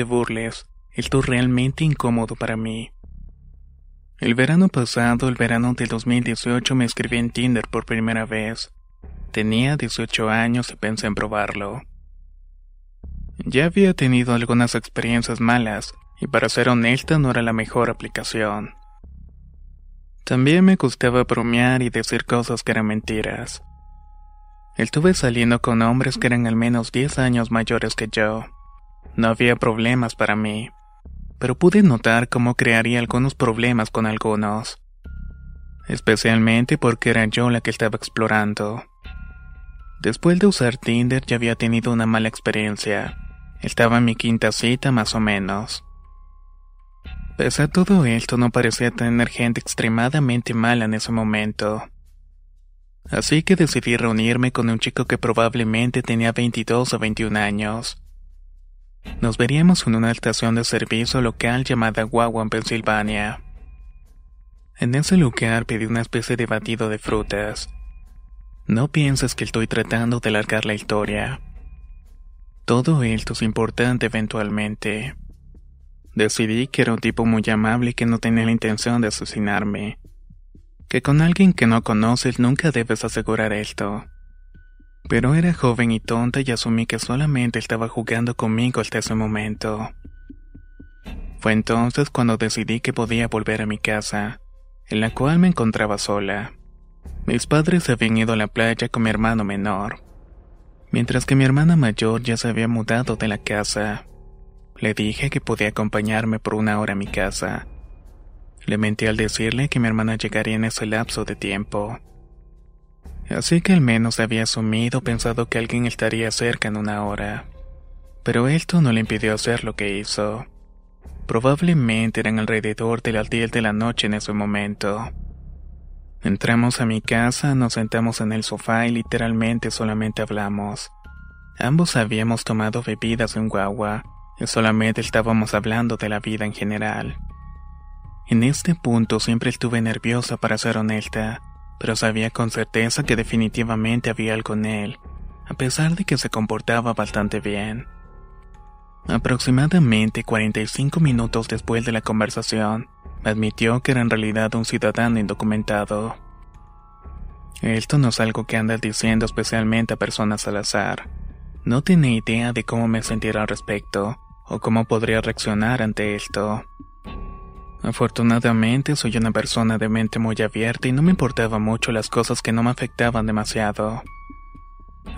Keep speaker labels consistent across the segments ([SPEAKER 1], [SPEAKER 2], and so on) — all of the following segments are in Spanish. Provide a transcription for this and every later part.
[SPEAKER 1] Te burles, esto es realmente incómodo para mí. El verano pasado, el verano del 2018, me escribí en Tinder por primera vez. Tenía 18 años y pensé en probarlo. Ya había tenido algunas experiencias malas, y para ser honesta no era la mejor aplicación. También me gustaba bromear y decir cosas que eran mentiras. Estuve saliendo con hombres que eran al menos 10 años mayores que yo. No había problemas para mí, pero pude notar cómo crearía algunos problemas con algunos, especialmente porque era yo la que estaba explorando. Después de usar Tinder ya había tenido una mala experiencia. Estaba en mi quinta cita más o menos. Pese a todo esto, no parecía tener gente extremadamente mala en ese momento. Así que decidí reunirme con un chico que probablemente tenía 22 o 21 años. Nos veríamos en una estación de servicio local llamada Wawa en Pensilvania. En ese lugar pedí una especie de batido de frutas. No pienses que estoy tratando de largar la historia. Todo esto es importante eventualmente. Decidí que era un tipo muy amable y que no tenía la intención de asesinarme. Que con alguien que no conoces nunca debes asegurar esto. Pero era joven y tonta y asumí que solamente estaba jugando conmigo hasta ese momento. Fue entonces cuando decidí que podía volver a mi casa, en la cual me encontraba sola. Mis padres habían ido a la playa con mi hermano menor, mientras que mi hermana mayor ya se había mudado de la casa. Le dije que podía acompañarme por una hora a mi casa. Le mentí al decirle que mi hermana llegaría en ese lapso de tiempo. Así que al menos había asumido pensado que alguien estaría cerca en una hora. Pero esto no le impidió hacer lo que hizo. Probablemente eran alrededor de las 10 de la noche en ese momento. Entramos a mi casa, nos sentamos en el sofá y literalmente solamente hablamos. Ambos habíamos tomado bebidas en guagua y solamente estábamos hablando de la vida en general. En este punto siempre estuve nerviosa para ser honesta pero sabía con certeza que definitivamente había algo en él, a pesar de que se comportaba bastante bien. Aproximadamente 45 minutos después de la conversación, admitió que era en realidad un ciudadano indocumentado. Esto no es algo que andas diciendo especialmente a personas al azar. No tiene idea de cómo me sentiera al respecto, o cómo podría reaccionar ante esto. Afortunadamente soy una persona de mente muy abierta y no me importaba mucho las cosas que no me afectaban demasiado.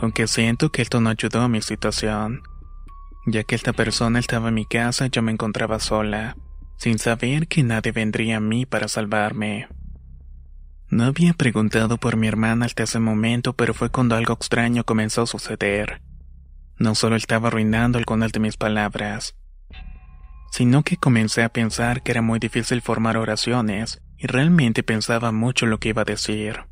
[SPEAKER 1] Aunque siento que esto no ayudó a mi situación, ya que esta persona estaba en mi casa yo me encontraba sola, sin saber que nadie vendría a mí para salvarme. No había preguntado por mi hermana hasta ese momento, pero fue cuando algo extraño comenzó a suceder. No solo estaba arruinando algunas de mis palabras, sino que comencé a pensar que era muy difícil formar oraciones, y realmente pensaba mucho lo que iba a decir.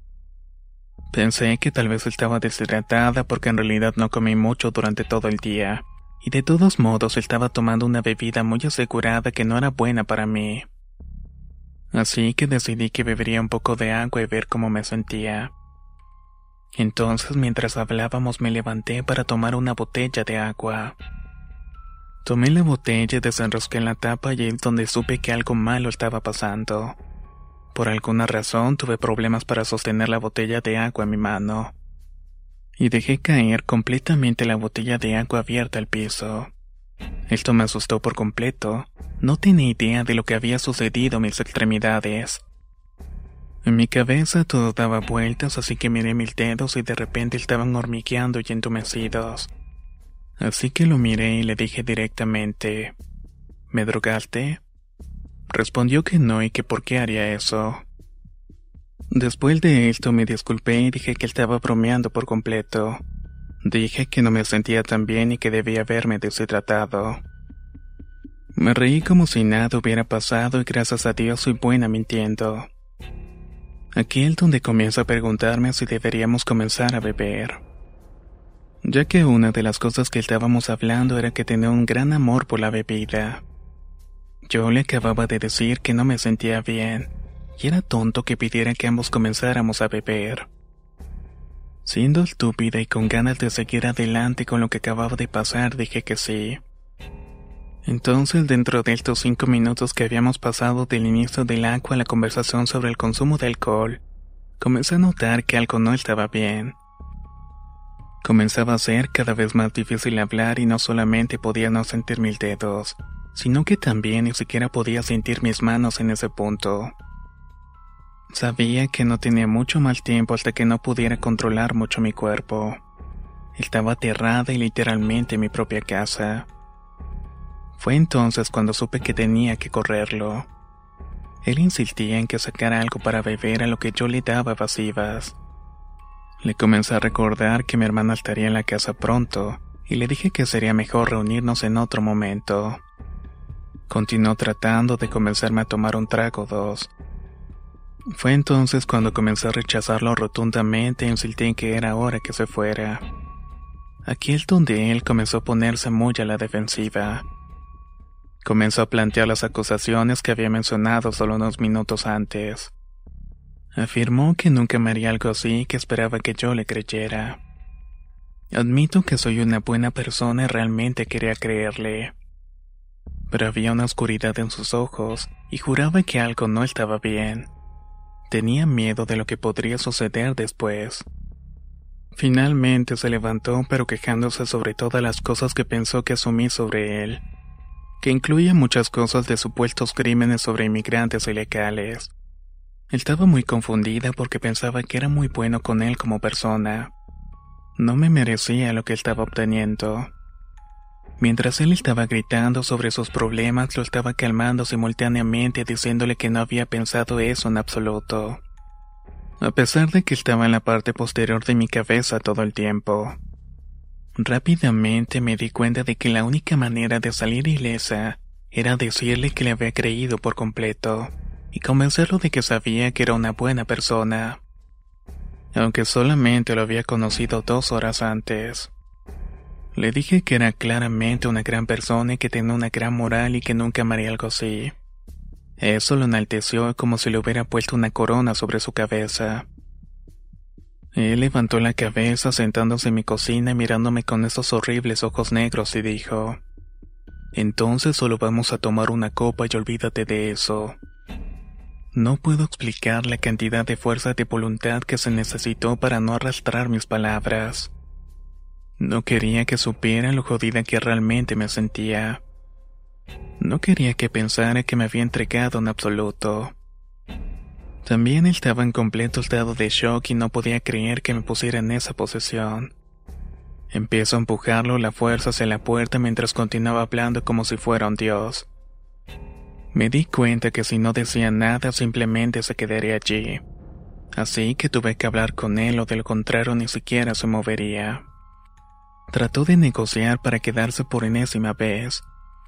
[SPEAKER 1] Pensé que tal vez estaba deshidratada porque en realidad no comí mucho durante todo el día, y de todos modos estaba tomando una bebida muy asegurada que no era buena para mí. Así que decidí que bebería un poco de agua y ver cómo me sentía. Entonces mientras hablábamos me levanté para tomar una botella de agua. Tomé la botella desenrosqué la tapa y es donde supe que algo malo estaba pasando. Por alguna razón tuve problemas para sostener la botella de agua en mi mano. Y dejé caer completamente la botella de agua abierta al piso. Esto me asustó por completo. No tenía idea de lo que había sucedido en mis extremidades. En mi cabeza todo daba vueltas, así que miré mis dedos y de repente estaban hormigueando y entumecidos. Así que lo miré y le dije directamente, ¿me drogaste? Respondió que no y que por qué haría eso. Después de esto me disculpé y dije que estaba bromeando por completo. Dije que no me sentía tan bien y que debía haberme deshidratado. Me reí como si nada hubiera pasado y gracias a Dios soy buena mintiendo. Aquí es donde comienza a preguntarme si deberíamos comenzar a beber. Ya que una de las cosas que estábamos hablando era que tenía un gran amor por la bebida. Yo le acababa de decir que no me sentía bien, y era tonto que pidiera que ambos comenzáramos a beber. Siendo estúpida y con ganas de seguir adelante con lo que acababa de pasar, dije que sí. Entonces, dentro de estos cinco minutos que habíamos pasado del inicio del agua a la conversación sobre el consumo de alcohol, comencé a notar que algo no estaba bien. Comenzaba a ser cada vez más difícil hablar y no solamente podía no sentir mis dedos, sino que también ni siquiera podía sentir mis manos en ese punto. Sabía que no tenía mucho más tiempo hasta que no pudiera controlar mucho mi cuerpo. Estaba aterrada y literalmente en mi propia casa. Fue entonces cuando supe que tenía que correrlo. Él insistía en que sacara algo para beber a lo que yo le daba evasivas. Le comencé a recordar que mi hermana estaría en la casa pronto, y le dije que sería mejor reunirnos en otro momento. Continuó tratando de convencerme a tomar un trago o dos. Fue entonces cuando comencé a rechazarlo rotundamente e insistí en que era hora que se fuera. Aquí es donde él comenzó a ponerse muy a la defensiva. Comenzó a plantear las acusaciones que había mencionado solo unos minutos antes. Afirmó que nunca me haría algo así que esperaba que yo le creyera. Admito que soy una buena persona y realmente quería creerle. Pero había una oscuridad en sus ojos y juraba que algo no estaba bien. Tenía miedo de lo que podría suceder después. Finalmente se levantó pero quejándose sobre todas las cosas que pensó que asumí sobre él que incluía muchas cosas de supuestos crímenes sobre inmigrantes ilegales. Estaba muy confundida porque pensaba que era muy bueno con él como persona. No me merecía lo que estaba obteniendo. Mientras él estaba gritando sobre sus problemas, lo estaba calmando simultáneamente diciéndole que no había pensado eso en absoluto. A pesar de que estaba en la parte posterior de mi cabeza todo el tiempo. Rápidamente me di cuenta de que la única manera de salir ilesa era decirle que le había creído por completo y convencerlo de que sabía que era una buena persona, aunque solamente lo había conocido dos horas antes. Le dije que era claramente una gran persona y que tenía una gran moral y que nunca amaría algo así. Eso lo enalteció como si le hubiera puesto una corona sobre su cabeza. Él levantó la cabeza sentándose en mi cocina mirándome con esos horribles ojos negros y dijo, Entonces solo vamos a tomar una copa y olvídate de eso. No puedo explicar la cantidad de fuerza de voluntad que se necesitó para no arrastrar mis palabras. No quería que supiera lo jodida que realmente me sentía. No quería que pensara que me había entregado en absoluto. También estaba en completo estado de shock y no podía creer que me pusiera en esa posición. Empiezo a empujarlo la fuerza hacia la puerta mientras continuaba hablando como si fuera un dios. Me di cuenta que si no decía nada simplemente se quedaría allí. Así que tuve que hablar con él o de lo contrario ni siquiera se movería. Trató de negociar para quedarse por enésima vez.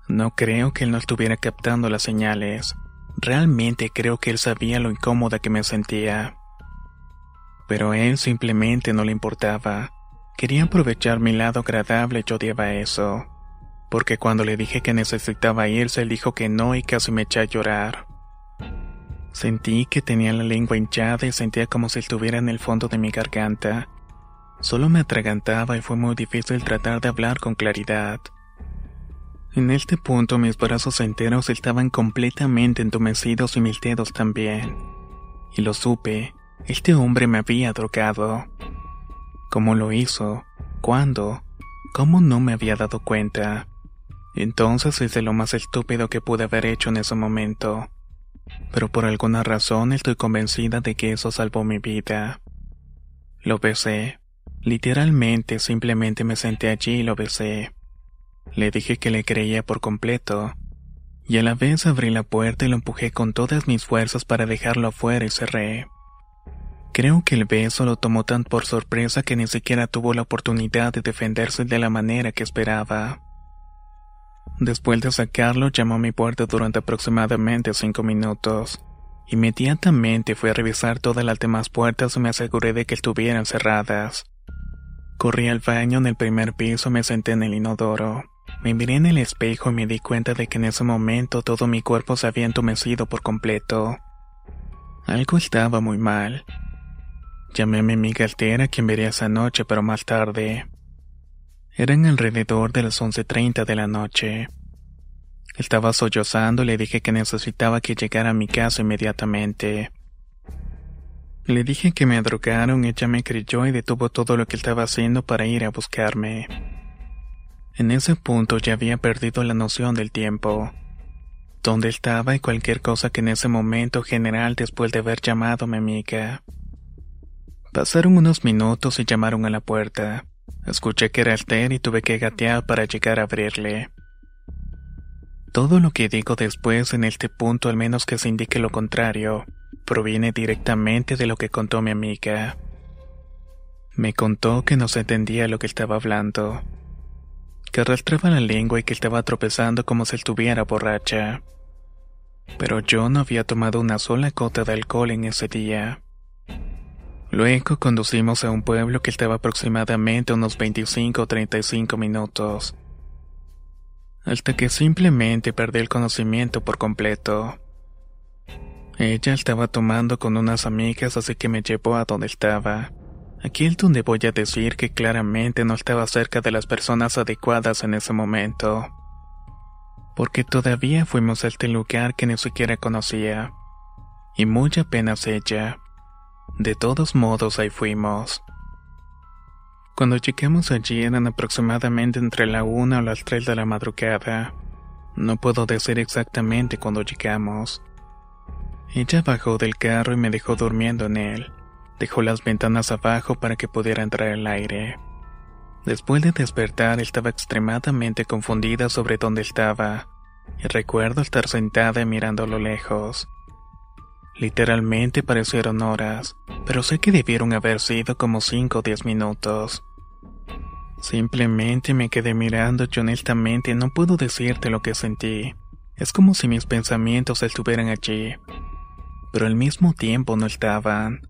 [SPEAKER 1] No creo que él no estuviera captando las señales. Realmente creo que él sabía lo incómoda que me sentía. Pero a él simplemente no le importaba. Quería aprovechar mi lado agradable y yo odiaba eso. Porque cuando le dije que necesitaba irse, él dijo que no y casi me eché a llorar. Sentí que tenía la lengua hinchada y sentía como si estuviera en el fondo de mi garganta. Solo me atragantaba y fue muy difícil tratar de hablar con claridad. En este punto mis brazos enteros estaban completamente entumecidos y mis dedos también. Y lo supe, este hombre me había drogado. ¿Cómo lo hizo? ¿Cuándo? ¿Cómo no me había dado cuenta? Entonces hice lo más estúpido que pude haber hecho en ese momento. Pero por alguna razón estoy convencida de que eso salvó mi vida. Lo besé. Literalmente, simplemente me senté allí y lo besé. Le dije que le creía por completo. Y a la vez abrí la puerta y lo empujé con todas mis fuerzas para dejarlo afuera y cerré. Creo que el beso lo tomó tan por sorpresa que ni siquiera tuvo la oportunidad de defenderse de la manera que esperaba. Después de sacarlo, llamó a mi puerta durante aproximadamente cinco minutos. Inmediatamente fui a revisar todas las demás puertas y me aseguré de que estuvieran cerradas. Corrí al baño en el primer piso y me senté en el inodoro. Me miré en el espejo y me di cuenta de que en ese momento todo mi cuerpo se había entumecido por completo. Algo estaba muy mal. Llamé a mi amiga altera quien vería esa noche, pero más tarde. Eran alrededor de las 11.30 de la noche. Estaba sollozando y le dije que necesitaba que llegara a mi casa inmediatamente. Le dije que me drogaron ella me creyó y detuvo todo lo que estaba haciendo para ir a buscarme. En ese punto ya había perdido la noción del tiempo. Dónde estaba y cualquier cosa que en ese momento general después de haber llamado a mi amiga. Pasaron unos minutos y llamaron a la puerta. Escuché que era Esther y tuve que gatear para llegar a abrirle. Todo lo que digo después en este punto, al menos que se indique lo contrario, proviene directamente de lo que contó mi amiga. Me contó que no se entendía lo que estaba hablando, que arrastraba la lengua y que estaba tropezando como si estuviera borracha. Pero yo no había tomado una sola gota de alcohol en ese día. Luego conducimos a un pueblo que estaba aproximadamente unos 25 o 35 minutos. Hasta que simplemente perdí el conocimiento por completo. Ella estaba tomando con unas amigas así que me llevó a donde estaba. Aquí es donde voy a decir que claramente no estaba cerca de las personas adecuadas en ese momento. Porque todavía fuimos a este lugar que ni siquiera conocía. Y muy apenas ella. De todos modos, ahí fuimos. Cuando llegamos allí eran aproximadamente entre la una o las tres de la madrugada. No puedo decir exactamente cuándo llegamos. Ella bajó del carro y me dejó durmiendo en él. Dejó las ventanas abajo para que pudiera entrar el aire. Después de despertar estaba extremadamente confundida sobre dónde estaba, y recuerdo estar sentada y mirando a lo lejos. Literalmente parecieron horas, pero sé que debieron haber sido como 5 o 10 minutos. Simplemente me quedé mirando y honestamente no puedo decirte lo que sentí. Es como si mis pensamientos estuvieran allí, pero al mismo tiempo no estaban.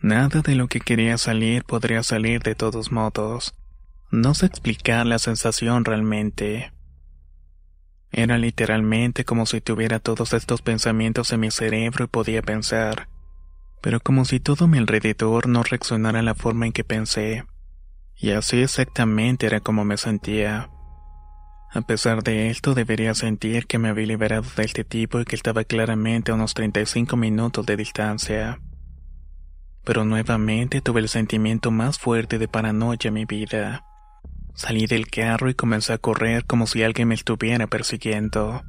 [SPEAKER 1] Nada de lo que quería salir podría salir de todos modos. No sé explicar la sensación realmente. Era literalmente como si tuviera todos estos pensamientos en mi cerebro y podía pensar, pero como si todo mi alrededor no reaccionara a la forma en que pensé. Y así exactamente era como me sentía. A pesar de esto, debería sentir que me había liberado de este tipo y que estaba claramente a unos 35 minutos de distancia. Pero nuevamente tuve el sentimiento más fuerte de paranoia en mi vida. Salí del carro y comencé a correr como si alguien me estuviera persiguiendo.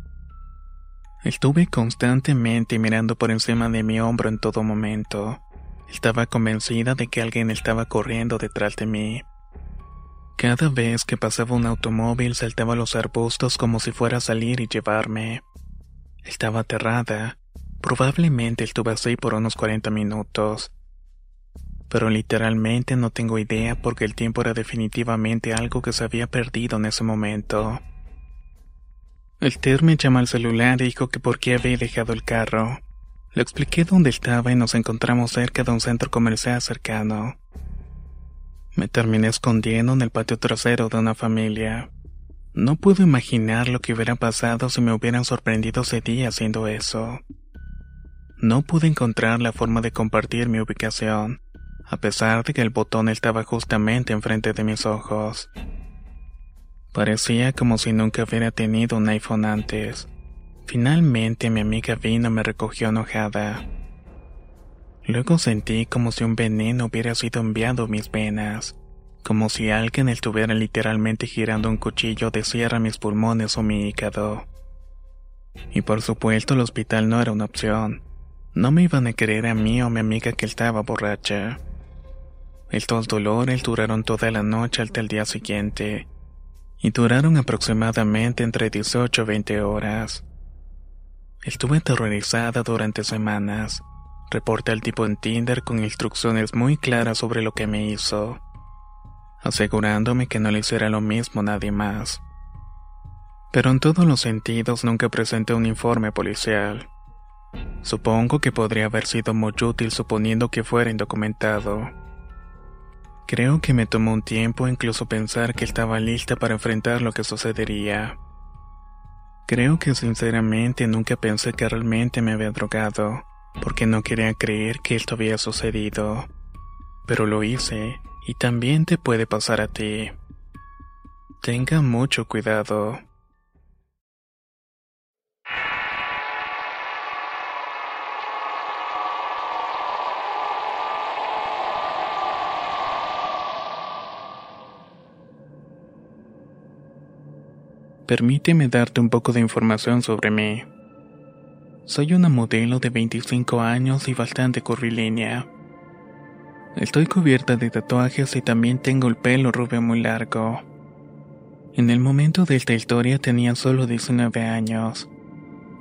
[SPEAKER 1] Estuve constantemente mirando por encima de mi hombro en todo momento. Estaba convencida de que alguien estaba corriendo detrás de mí. Cada vez que pasaba un automóvil saltaba los arbustos como si fuera a salir y llevarme. Estaba aterrada. Probablemente estuve así por unos 40 minutos pero literalmente no tengo idea porque el tiempo era definitivamente algo que se había perdido en ese momento. El Ter me llamó al celular y dijo que por qué había dejado el carro. Le expliqué dónde estaba y nos encontramos cerca de un centro comercial cercano. Me terminé escondiendo en el patio trasero de una familia. No puedo imaginar lo que hubiera pasado si me hubieran sorprendido ese día haciendo eso. No pude encontrar la forma de compartir mi ubicación, a pesar de que el botón estaba justamente enfrente de mis ojos. Parecía como si nunca hubiera tenido un iPhone antes. Finalmente mi amiga vino y me recogió enojada. Luego sentí como si un veneno hubiera sido enviado a mis venas, como si alguien estuviera literalmente girando un cuchillo de sierra a mis pulmones o mi hígado. Y por supuesto el hospital no era una opción. No me iban a querer a mí o a mi amiga que estaba borracha. Estos dolores duraron toda la noche hasta el día siguiente y duraron aproximadamente entre 18 y 20 horas. Estuve aterrorizada durante semanas. Reporté al tipo en Tinder con instrucciones muy claras sobre lo que me hizo, asegurándome que no le hiciera lo mismo a nadie más. Pero en todos los sentidos nunca presenté un informe policial. Supongo que podría haber sido muy útil suponiendo que fuera indocumentado. Creo que me tomó un tiempo incluso pensar que estaba lista para enfrentar lo que sucedería. Creo que sinceramente nunca pensé que realmente me había drogado, porque no quería creer que esto había sucedido. Pero lo hice, y también te puede pasar a ti. Tenga mucho cuidado. Permíteme darte un poco de información sobre mí. Soy una modelo de 25 años y bastante curvilínea. Estoy cubierta de tatuajes y también tengo el pelo rubio muy largo. En el momento de esta historia tenía solo 19 años.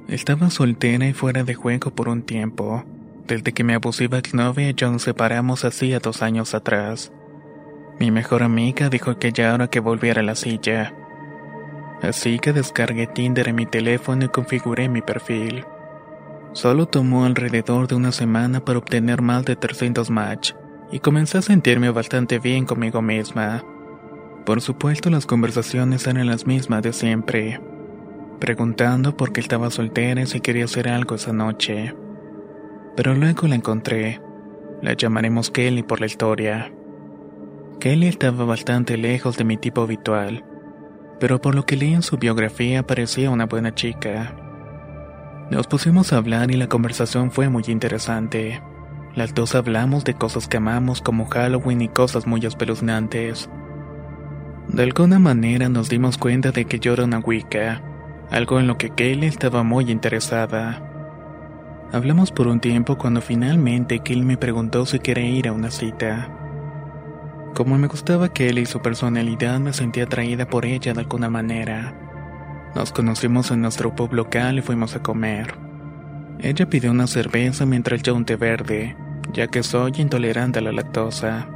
[SPEAKER 1] Estaba soltera y fuera de juego por un tiempo, desde que mi abusiva exnovia y yo nos separamos hacía dos años atrás. Mi mejor amiga dijo que ya era que volviera a la silla Así que descargué Tinder en mi teléfono y configuré mi perfil. Solo tomó alrededor de una semana para obtener más de 300 match, y comencé a sentirme bastante bien conmigo misma. Por supuesto las conversaciones eran las mismas de siempre, preguntando por qué estaba soltera y si quería hacer algo esa noche. Pero luego la encontré. La llamaremos Kelly por la historia. Kelly estaba bastante lejos de mi tipo habitual pero por lo que leí en su biografía parecía una buena chica. Nos pusimos a hablar y la conversación fue muy interesante. Las dos hablamos de cosas que amamos como Halloween y cosas muy espeluznantes. De alguna manera nos dimos cuenta de que yo era una Wicca, algo en lo que Kelly estaba muy interesada. Hablamos por un tiempo cuando finalmente Kelly me preguntó si quería ir a una cita. Como me gustaba Kelly y su personalidad, me sentía atraída por ella de alguna manera. Nos conocimos en nuestro pub local y fuimos a comer. Ella pidió una cerveza mientras yo un té verde, ya que soy intolerante a la lactosa.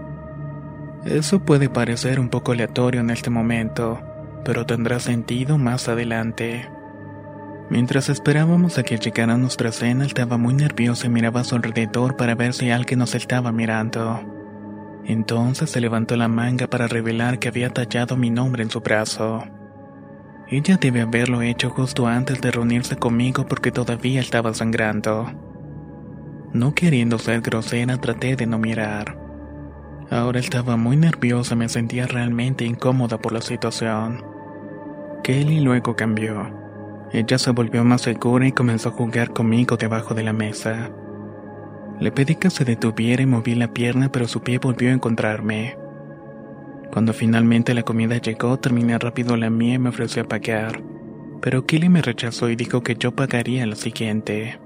[SPEAKER 1] Eso puede parecer un poco aleatorio en este momento, pero tendrá sentido más adelante. Mientras esperábamos a que llegara nuestra cena, estaba muy nerviosa y miraba a su alrededor para ver si alguien nos estaba mirando. Entonces se levantó la manga para revelar que había tallado mi nombre en su brazo. Ella debe haberlo hecho justo antes de reunirse conmigo porque todavía estaba sangrando. No queriendo ser grosera, traté de no mirar. Ahora estaba muy nerviosa, me sentía realmente incómoda por la situación. Kelly luego cambió. Ella se volvió más segura y comenzó a jugar conmigo debajo de la mesa. Le pedí que se detuviera y moví la pierna, pero su pie volvió a encontrarme. Cuando finalmente la comida llegó, terminé rápido la mía y me ofreció a pagar. Pero Kelly me rechazó y dijo que yo pagaría la siguiente.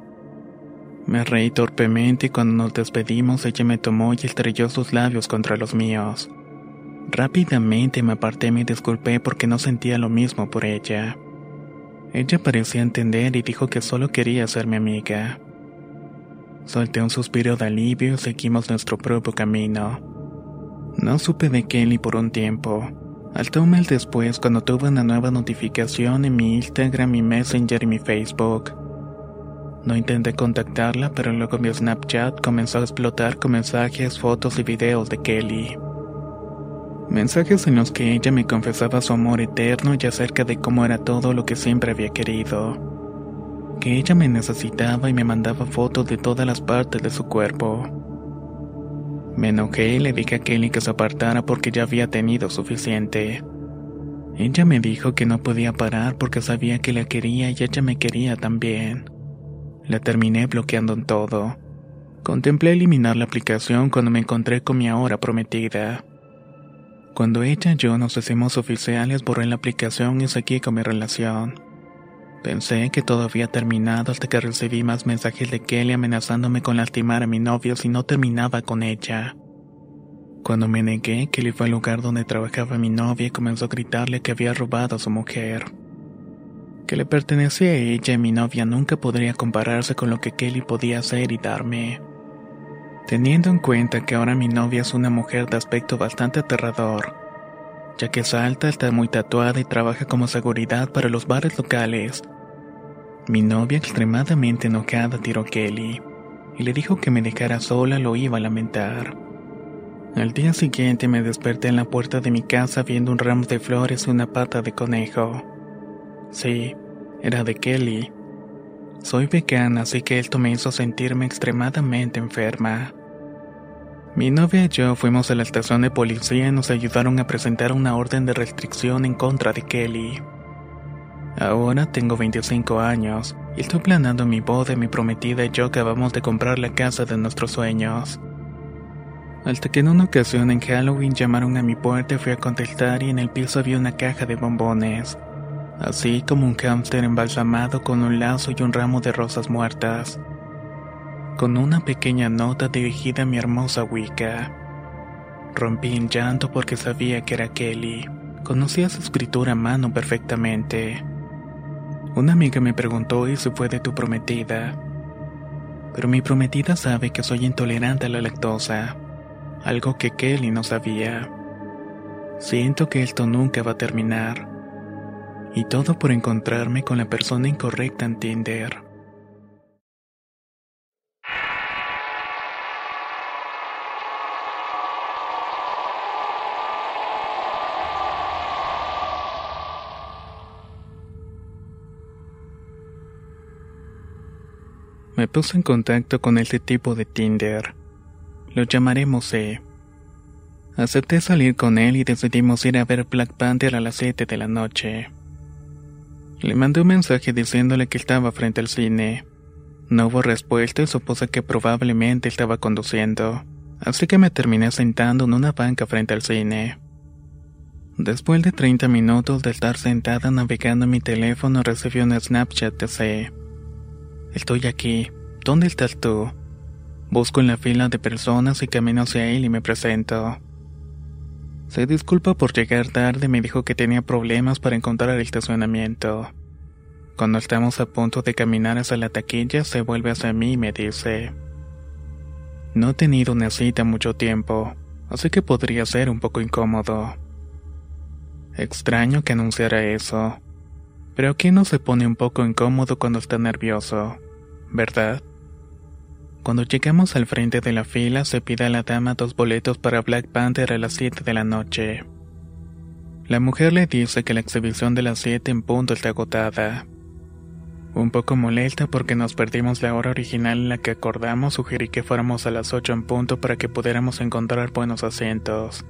[SPEAKER 1] Me reí torpemente y cuando nos despedimos ella me tomó y estrelló sus labios contra los míos. Rápidamente me aparté y me disculpé porque no sentía lo mismo por ella. Ella parecía entender y dijo que solo quería ser mi amiga. Solté un suspiro de alivio y seguimos nuestro propio camino. No supe de Kelly por un tiempo. Hasta un después, cuando tuve una nueva notificación en mi Instagram, mi Messenger y mi Facebook. No intenté contactarla, pero luego mi Snapchat comenzó a explotar con mensajes, fotos y videos de Kelly. Mensajes en los que ella me confesaba su amor eterno y acerca de cómo era todo lo que siempre había querido que ella me necesitaba y me mandaba fotos de todas las partes de su cuerpo. Me enojé y le dije a Kelly que se apartara porque ya había tenido suficiente. Ella me dijo que no podía parar porque sabía que la quería y ella me quería también. La terminé bloqueando en todo. Contemplé eliminar la aplicación cuando me encontré con mi ahora prometida. Cuando ella y yo nos hicimos oficiales, borré la aplicación y seguí con mi relación. Pensé que todo había terminado hasta que recibí más mensajes de Kelly amenazándome con lastimar a mi novio si no terminaba con ella. Cuando me negué, Kelly fue al lugar donde trabajaba mi novia y comenzó a gritarle que había robado a su mujer. Que le pertenecía a ella y mi novia nunca podría compararse con lo que Kelly podía hacer y darme. Teniendo en cuenta que ahora mi novia es una mujer de aspecto bastante aterrador, ya que es alta, está muy tatuada y trabaja como seguridad para los bares locales. Mi novia extremadamente enojada tiró a Kelly y le dijo que me dejara sola lo iba a lamentar. Al día siguiente me desperté en la puerta de mi casa viendo un ramo de flores y una pata de conejo. Sí, era de Kelly. Soy vegana, así que esto me hizo sentirme extremadamente enferma. Mi novia y yo fuimos a la estación de policía y nos ayudaron a presentar una orden de restricción en contra de Kelly. Ahora tengo 25 años y estoy planeando mi boda y mi prometida y yo acabamos de comprar la casa de nuestros sueños. Hasta que en una ocasión en Halloween llamaron a mi puerta fui a contestar y en el piso había una caja de bombones, así como un hámster embalsamado con un lazo y un ramo de rosas muertas, con una pequeña nota dirigida a mi hermosa Wicca. Rompí en llanto porque sabía que era Kelly. Conocía su escritura a mano perfectamente. Una amiga me preguntó y se fue de tu prometida. Pero mi prometida sabe que soy intolerante a la lactosa algo que Kelly no sabía. Siento que esto nunca va a terminar. Y todo por encontrarme con la persona incorrecta en Tinder. Me puse en contacto con este tipo de Tinder lo llamaremos E. Acepté salir con él y decidimos ir a ver Black Panther a las 7 de la noche. Le mandé un mensaje diciéndole que estaba frente al cine. No hubo respuesta y supuse que probablemente estaba conduciendo, así que me terminé sentando en una banca frente al cine. Después de 30 minutos de estar sentada navegando mi teléfono recibí un Snapchat de C. Estoy aquí. ¿Dónde estás tú? Busco en la fila de personas y camino hacia él y me presento. Se disculpa por llegar tarde me dijo que tenía problemas para encontrar el estacionamiento. Cuando estamos a punto de caminar hacia la taquilla, se vuelve hacia mí y me dice: No he tenido una cita mucho tiempo, así que podría ser un poco incómodo. Extraño que anunciara eso, pero ¿quién no se pone un poco incómodo cuando está nervioso? ¿Verdad? Cuando llegamos al frente de la fila, se pide a la dama dos boletos para Black Panther a las 7 de la noche. La mujer le dice que la exhibición de las 7 en punto está agotada. Un poco molesta porque nos perdimos la hora original en la que acordamos, sugerí que fuéramos a las 8 en punto para que pudiéramos encontrar buenos asientos.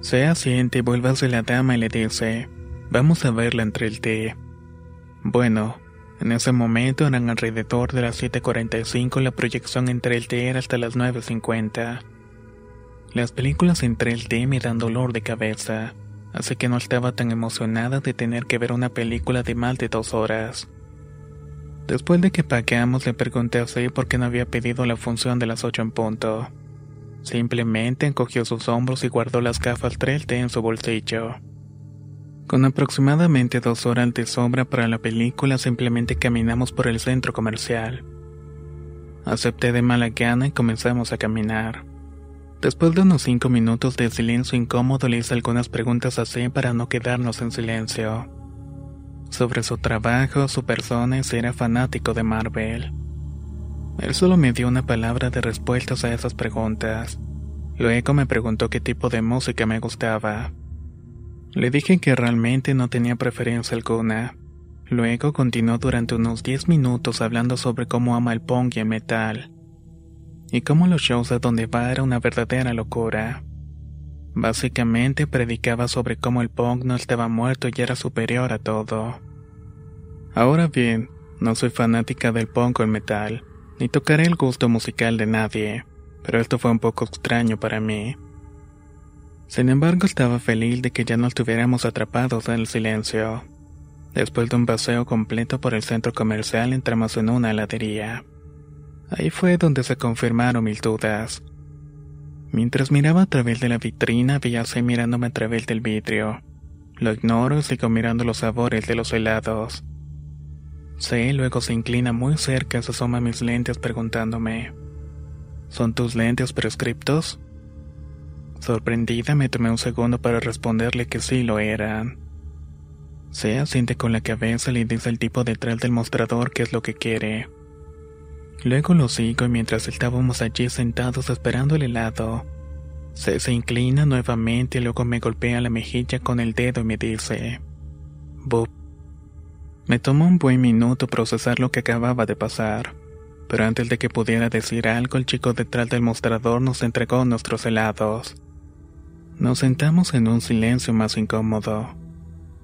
[SPEAKER 1] Se asiente y vuelve hacia la dama y le dice, vamos a verla entre el té. Bueno, en ese momento eran alrededor de las 7.45 la proyección el T era hasta las 9.50. Las películas el T me dan dolor de cabeza, así que no estaba tan emocionada de tener que ver una película de más de dos horas. Después de que pagamos le pregunté a C por qué no había pedido la función de las 8 en punto. Simplemente encogió sus hombros y guardó las gafas 3D en su bolsillo. Con aproximadamente dos horas de sobra para la película, simplemente caminamos por el centro comercial. Acepté de mala gana y comenzamos a caminar. Después de unos cinco minutos de silencio incómodo, le hice algunas preguntas así para no quedarnos en silencio. Sobre su trabajo, su persona y si era fanático de Marvel. Él solo me dio una palabra de respuestas a esas preguntas. Luego me preguntó qué tipo de música me gustaba. Le dije que realmente no tenía preferencia alguna. Luego continuó durante unos 10 minutos hablando sobre cómo ama el punk y el metal. Y cómo los shows a donde va era una verdadera locura. Básicamente predicaba sobre cómo el punk no estaba muerto y era superior a todo. Ahora bien, no soy fanática del punk o el metal, ni tocaré el gusto musical de nadie, pero esto fue un poco extraño para mí. Sin embargo, estaba feliz de que ya no estuviéramos atrapados en el silencio. Después de un paseo completo por el centro comercial entramos en una heladería. Ahí fue donde se confirmaron mis dudas. Mientras miraba a través de la vitrina, veía a mirándome a través del vidrio. Lo ignoro y sigo mirando los sabores de los helados. C luego se inclina muy cerca, se asoma mis lentes preguntándome: ¿Son tus lentes prescriptos? Sorprendida me tomé un segundo para responderle que sí lo eran. Se asiente con la cabeza y le dice al tipo detrás del mostrador qué es lo que quiere. Luego lo sigo y mientras estábamos allí sentados esperando el helado, se, se inclina nuevamente y luego me golpea la mejilla con el dedo y me dice, Bob. Me tomó un buen minuto procesar lo que acababa de pasar, pero antes de que pudiera decir algo, el chico detrás del mostrador nos entregó nuestros helados. Nos sentamos en un silencio más incómodo.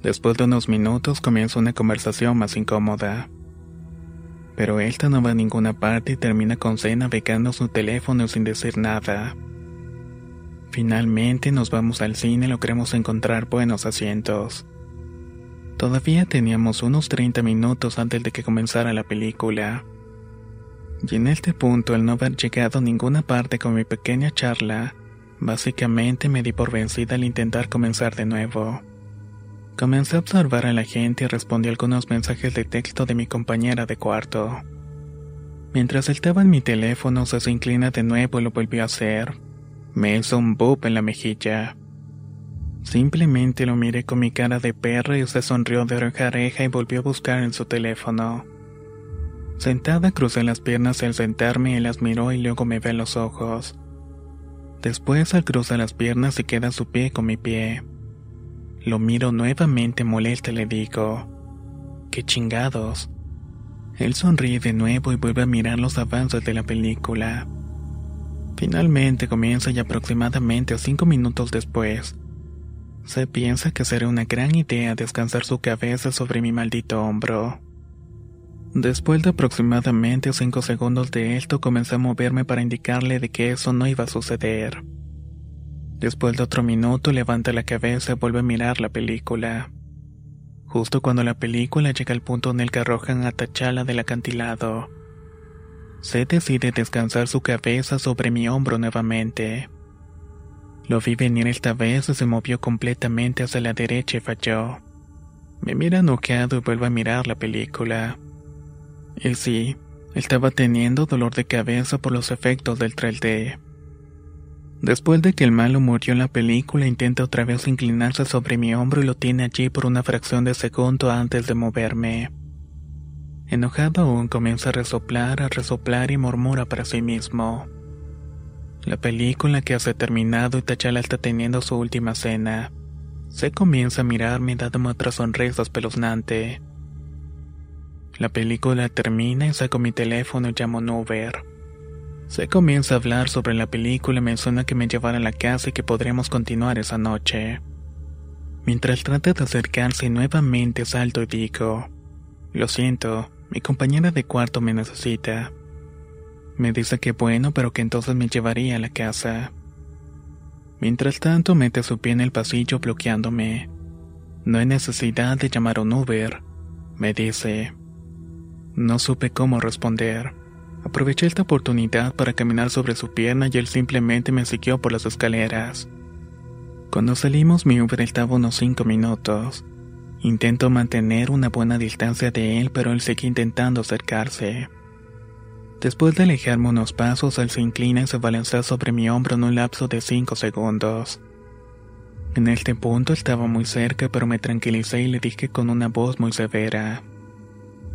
[SPEAKER 1] Después de unos minutos comienza una conversación más incómoda. Pero él no va a ninguna parte y termina con C navegando su teléfono sin decir nada. Finalmente nos vamos al cine y logramos encontrar buenos asientos. Todavía teníamos unos 30 minutos antes de que comenzara la película. Y en este punto, el no haber llegado a ninguna parte con mi pequeña charla, básicamente me di por vencida al intentar comenzar de nuevo. Comencé a observar a la gente y respondí algunos mensajes de texto de mi compañera de cuarto. Mientras estaba en mi teléfono, se inclina de nuevo y lo volvió a hacer. Me hizo un boop en la mejilla. Simplemente lo miré con mi cara de perro y se sonrió de oreja a oreja y volvió a buscar en su teléfono. Sentada crucé las piernas al sentarme y las miró y luego me ve los ojos. Después al cruzar las piernas se queda su pie con mi pie. Lo miro nuevamente molesta y le digo, ¿qué chingados? Él sonríe de nuevo y vuelve a mirar los avances de la película. Finalmente comienza y aproximadamente cinco minutos después, se piensa que será una gran idea descansar su cabeza sobre mi maldito hombro. Después de aproximadamente cinco segundos de esto comencé a moverme para indicarle de que eso no iba a suceder. Después de otro minuto levanta la cabeza y vuelve a mirar la película. Justo cuando la película llega al punto en el que arrojan a Tachala del acantilado, se decide descansar su cabeza sobre mi hombro nuevamente. Lo vi venir esta vez y se movió completamente hacia la derecha y falló. Me mira noqueado y vuelve a mirar la película. Y sí, estaba teniendo dolor de cabeza por los efectos del 3D. Después de que el malo murió en la película, intenta otra vez inclinarse sobre mi hombro y lo tiene allí por una fracción de segundo antes de moverme. Enojado aún comienza a resoplar, a resoplar y murmura para sí mismo. La película que hace terminado y Tachala está teniendo su última cena. Se comienza a mirarme dándome otra sonrisa espeluznante. La película termina y saco mi teléfono y llamo a Uber. Se comienza a hablar sobre la película y menciona que me llevara a la casa y que podríamos continuar esa noche. Mientras trata de acercarse nuevamente salto y digo, lo siento, mi compañera de cuarto me necesita. Me dice que bueno, pero que entonces me llevaría a la casa. Mientras tanto mete su pie en el pasillo bloqueándome. No hay necesidad de llamar a un Uber, me dice. No supe cómo responder. Aproveché esta oportunidad para caminar sobre su pierna y él simplemente me siguió por las escaleras. Cuando salimos mi Uber estaba unos cinco minutos. Intento mantener una buena distancia de él, pero él sigue intentando acercarse. Después de alejarme unos pasos, él se inclina y se balancea sobre mi hombro en un lapso de cinco segundos. En este punto estaba muy cerca, pero me tranquilicé y le dije con una voz muy severa.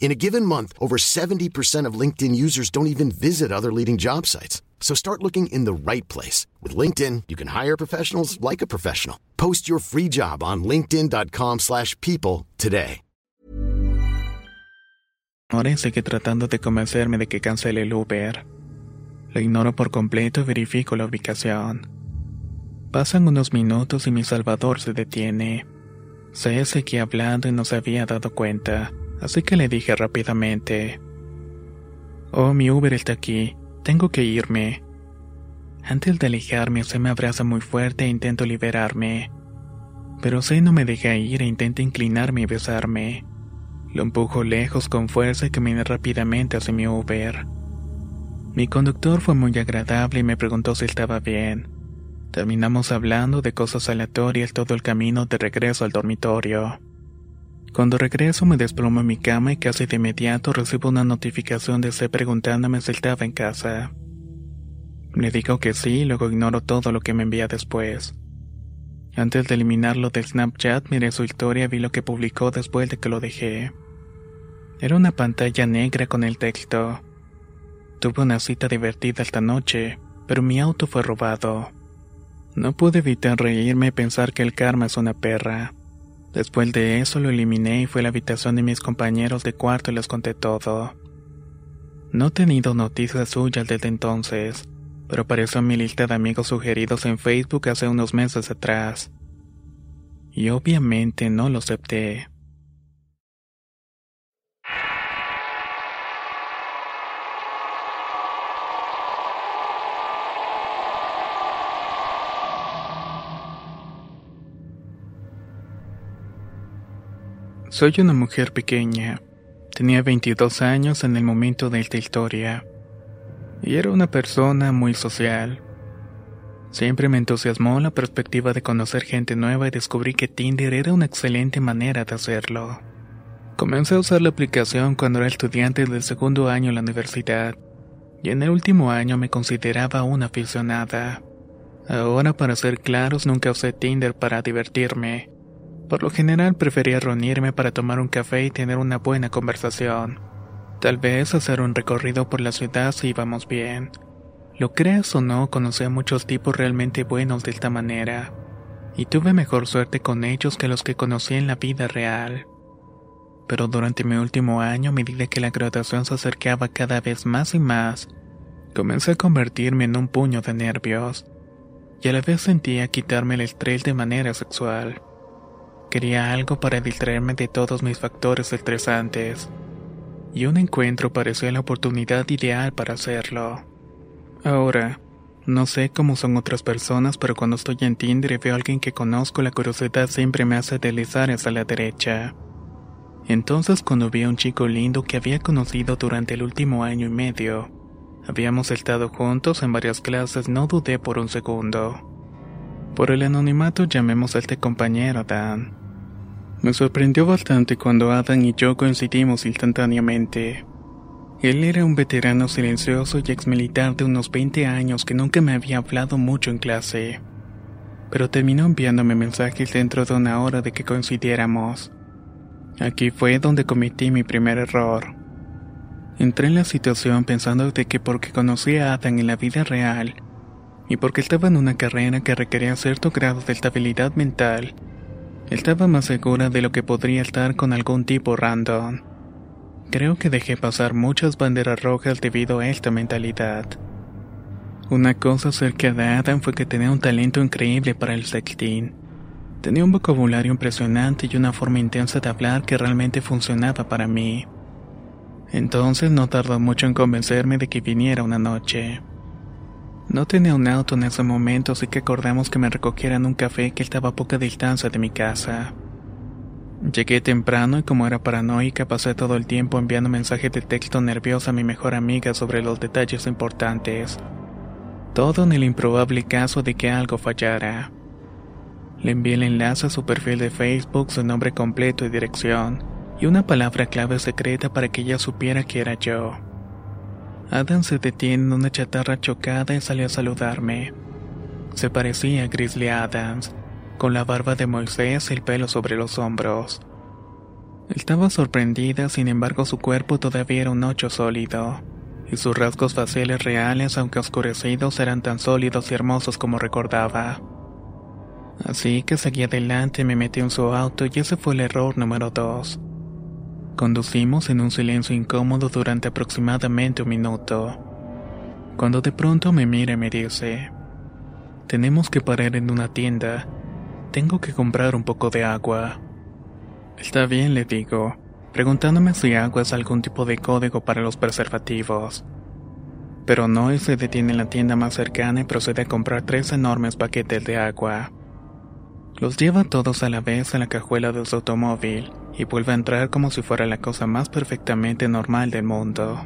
[SPEAKER 2] In a given month, over 70% of LinkedIn users don't even visit other leading job sites. So start looking in the right place. With LinkedIn, you can hire professionals like a professional. Post your free job on linkedin.com slash people today.
[SPEAKER 1] Ahora sigue tratando de convencerme de que cancele el Uber. Lo ignoro por completo y verifico la ubicación. Pasan unos minutos y mi salvador se detiene. Se seguía hablando y no se había dado cuenta, así que le dije rápidamente. Oh, mi Uber está aquí, tengo que irme. Antes de alejarme se me abraza muy fuerte e intento liberarme. Pero se no me deja ir e intenta inclinarme y besarme. Lo empujo lejos con fuerza y caminé rápidamente hacia mi Uber. Mi conductor fue muy agradable y me preguntó si estaba bien. Terminamos hablando de cosas aleatorias todo el camino de regreso al dormitorio. Cuando regreso me desplomo en mi cama y casi de inmediato recibo una notificación de C preguntándome si estaba en casa. Le digo que sí y luego ignoro todo lo que me envía después. Antes de eliminarlo del Snapchat miré su historia y vi lo que publicó después de que lo dejé. Era una pantalla negra con el texto. Tuve una cita divertida esta noche, pero mi auto fue robado. No pude evitar reírme y pensar que el karma es una perra. Después de eso lo eliminé y fui a la habitación de mis compañeros de cuarto y les conté todo. No he tenido noticias suyas desde entonces, pero apareció en mi lista de amigos sugeridos en Facebook hace unos meses atrás. Y obviamente no lo acepté. Soy una mujer pequeña. Tenía 22 años en el momento de esta historia. Y era una persona muy social. Siempre me entusiasmó la perspectiva de conocer gente nueva y descubrí que Tinder era una excelente manera de hacerlo. Comencé a usar la aplicación cuando era estudiante del segundo año en la universidad, y en el último año me consideraba una aficionada. Ahora, para ser claros, nunca usé Tinder para divertirme. Por lo general prefería reunirme para tomar un café y tener una buena conversación. Tal vez hacer un recorrido por la ciudad si íbamos bien. Lo creas o no, conocí a muchos tipos realmente buenos de esta manera. Y tuve mejor suerte con ellos que los que conocí en la vida real. Pero durante mi último año, a medida que la graduación se acercaba cada vez más y más, comencé a convertirme en un puño de nervios. Y a la vez sentía quitarme el estrés de manera sexual. Quería algo para distraerme de todos mis factores estresantes. Y un encuentro parecía la oportunidad ideal para hacerlo. Ahora, no sé cómo son otras personas, pero cuando estoy en Tinder y veo a alguien que conozco, la curiosidad siempre me hace deslizar hacia la derecha. Entonces cuando vi a un chico lindo que había conocido durante el último año y medio, habíamos estado juntos en varias clases, no dudé por un segundo. Por el anonimato llamemos a este compañero Dan. Me sorprendió bastante cuando Adam y yo coincidimos instantáneamente. Él era un veterano silencioso y exmilitar de unos 20 años que nunca me había hablado mucho en clase. Pero terminó enviándome mensajes dentro de una hora de que coincidiéramos. Aquí fue donde cometí mi primer error. Entré en la situación pensando de que porque conocí a Adam en la vida real, y porque estaba en una carrera que requería cierto grado de estabilidad mental, estaba más segura de lo que podría estar con algún tipo random. Creo que dejé pasar muchas banderas rojas debido a esta mentalidad. Una cosa acerca de Adam fue que tenía un talento increíble para el sexting. Tenía un vocabulario impresionante y una forma intensa de hablar que realmente funcionaba para mí. Entonces no tardó mucho en convencerme de que viniera una noche. No tenía un auto en ese momento, así que acordamos que me recogieran un café que estaba a poca distancia de mi casa. Llegué temprano y como era paranoica pasé todo el tiempo enviando mensajes de texto nervioso a mi mejor amiga sobre los detalles importantes. Todo en el improbable caso de que algo fallara. Le envié el enlace a su perfil de Facebook, su nombre completo y dirección, y una palabra clave secreta para que ella supiera que era yo. Adam se detiene en una chatarra chocada y salió a saludarme. Se parecía a Grizzly Adams, con la barba de Moisés y el pelo sobre los hombros. Estaba sorprendida, sin embargo su cuerpo todavía era un ocho sólido, y sus rasgos faciales reales, aunque oscurecidos, eran tan sólidos y hermosos como recordaba. Así que seguí adelante me metí en su auto y ese fue el error número dos. Conducimos en un silencio incómodo durante aproximadamente un minuto. Cuando de pronto me mira y me dice, tenemos que parar en una tienda, tengo que comprar un poco de agua. Está bien, le digo, preguntándome si agua es algún tipo de código para los preservativos. Pero no y se detiene en la tienda más cercana y procede a comprar tres enormes paquetes de agua. Los lleva todos a la vez en la cajuela de su automóvil y vuelve a entrar como si fuera la cosa más perfectamente normal del mundo.